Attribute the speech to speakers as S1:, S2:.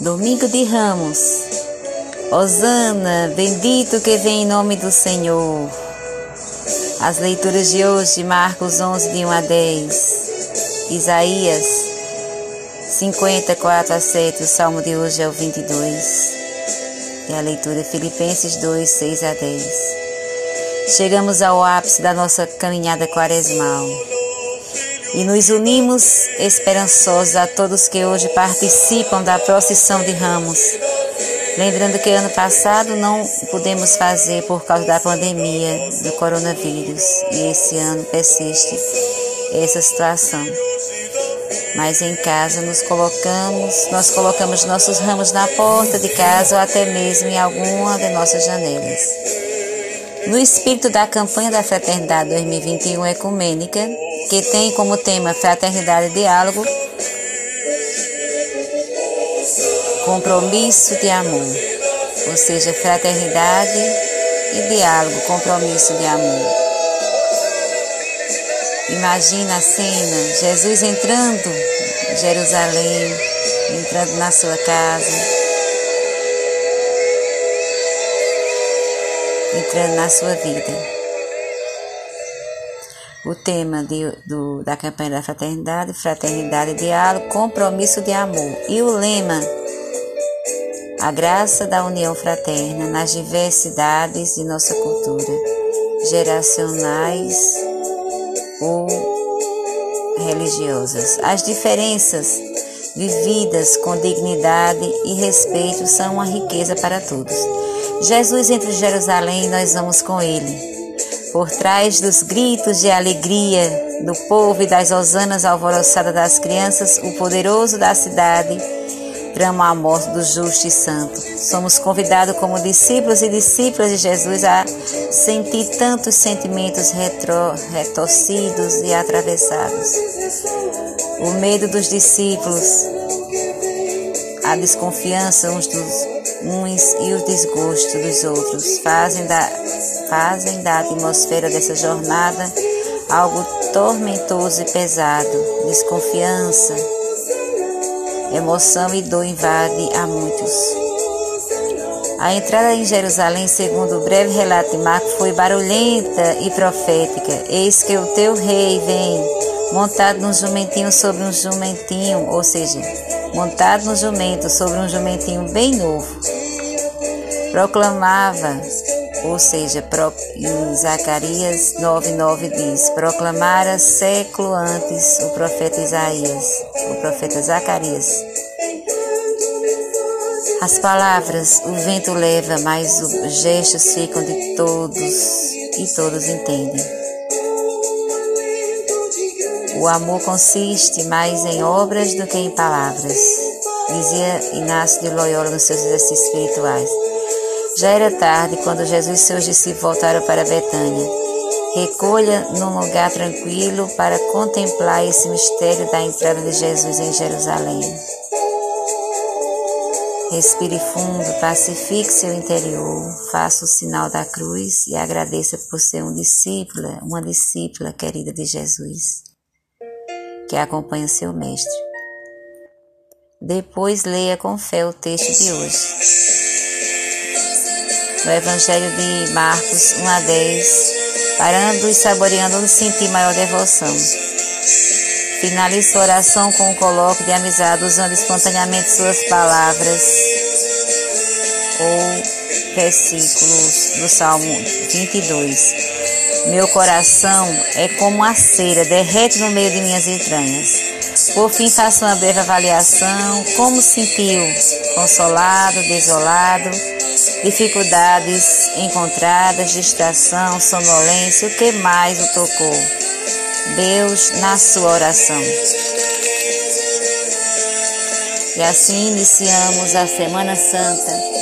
S1: Domingo de Ramos. Osana, bendito que vem em nome do Senhor. As leituras de hoje, Marcos 11, de 1 a 10. Isaías 54 a 7. O salmo de hoje é o 22. E a leitura Filipenses 2, 6 a 10. Chegamos ao ápice da nossa caminhada quaresmal e nos unimos esperançosos a todos que hoje participam da procissão de ramos. Lembrando que ano passado não pudemos fazer por causa da pandemia do coronavírus e esse ano persiste essa situação. Mas em casa nos colocamos, nós colocamos nossos ramos na porta de casa ou até mesmo em alguma de nossas janelas. No espírito da campanha da Fraternidade 2021 Ecumênica, que tem como tema fraternidade e diálogo, compromisso de amor, ou seja, fraternidade e diálogo, compromisso de amor. Imagina a cena, Jesus entrando em Jerusalém, entrando na sua casa, entrando na sua vida. O tema de, do, da campanha da fraternidade, fraternidade diálogo, compromisso de amor. E o lema, a graça da união fraterna nas diversidades de nossa cultura, geracionais ou religiosas. As diferenças vividas com dignidade e respeito são uma riqueza para todos. Jesus entre Jerusalém, nós vamos com ele. Por trás dos gritos de alegria do povo e das hosanas alvoroçadas das crianças, o poderoso da cidade trama a morte do justo e santo. Somos convidados como discípulos e discípulas de Jesus a sentir tantos sentimentos retro, retorcidos e atravessados. O medo dos discípulos, a desconfiança uns dos uns e o desgosto dos outros fazem da fazem da atmosfera dessa jornada algo tormentoso e pesado. Desconfiança, emoção e dor invade a muitos. A entrada em Jerusalém, segundo o breve relato de Marco, foi barulhenta e profética. Eis que o teu rei vem, montado num jumentinho sobre um jumentinho, ou seja, montado no jumento sobre um jumentinho bem novo. Proclamava ou seja, em Zacarias 9,9 diz: proclamara século antes o profeta Isaías, o profeta Zacarias. As palavras o vento leva, mas os gestos ficam de todos e todos entendem. O amor consiste mais em obras do que em palavras, dizia Inácio de Loyola nos seus exercícios espirituais. Já era tarde quando Jesus e seus discípulos voltaram para Betânia. Recolha num lugar tranquilo para contemplar esse mistério da entrada de Jesus em Jerusalém. Respire fundo, pacifique seu interior, faça o sinal da cruz e agradeça por ser um discípulo, uma discípula querida de Jesus, que acompanha seu mestre. Depois leia com fé o texto de hoje no Evangelho de Marcos 1 a 10, parando e saboreando sentir maior devoção. Finalize sua oração com um colóquio de amizade, usando espontaneamente suas palavras ou versículos do Salmo 22. Meu coração é como a cera, derrete no meio de minhas entranhas. Por fim, faça uma breve avaliação. Como sentiu? Consolado, desolado? dificuldades encontradas, distração, sonolência, o que mais o tocou? Deus na sua oração. E assim iniciamos a Semana Santa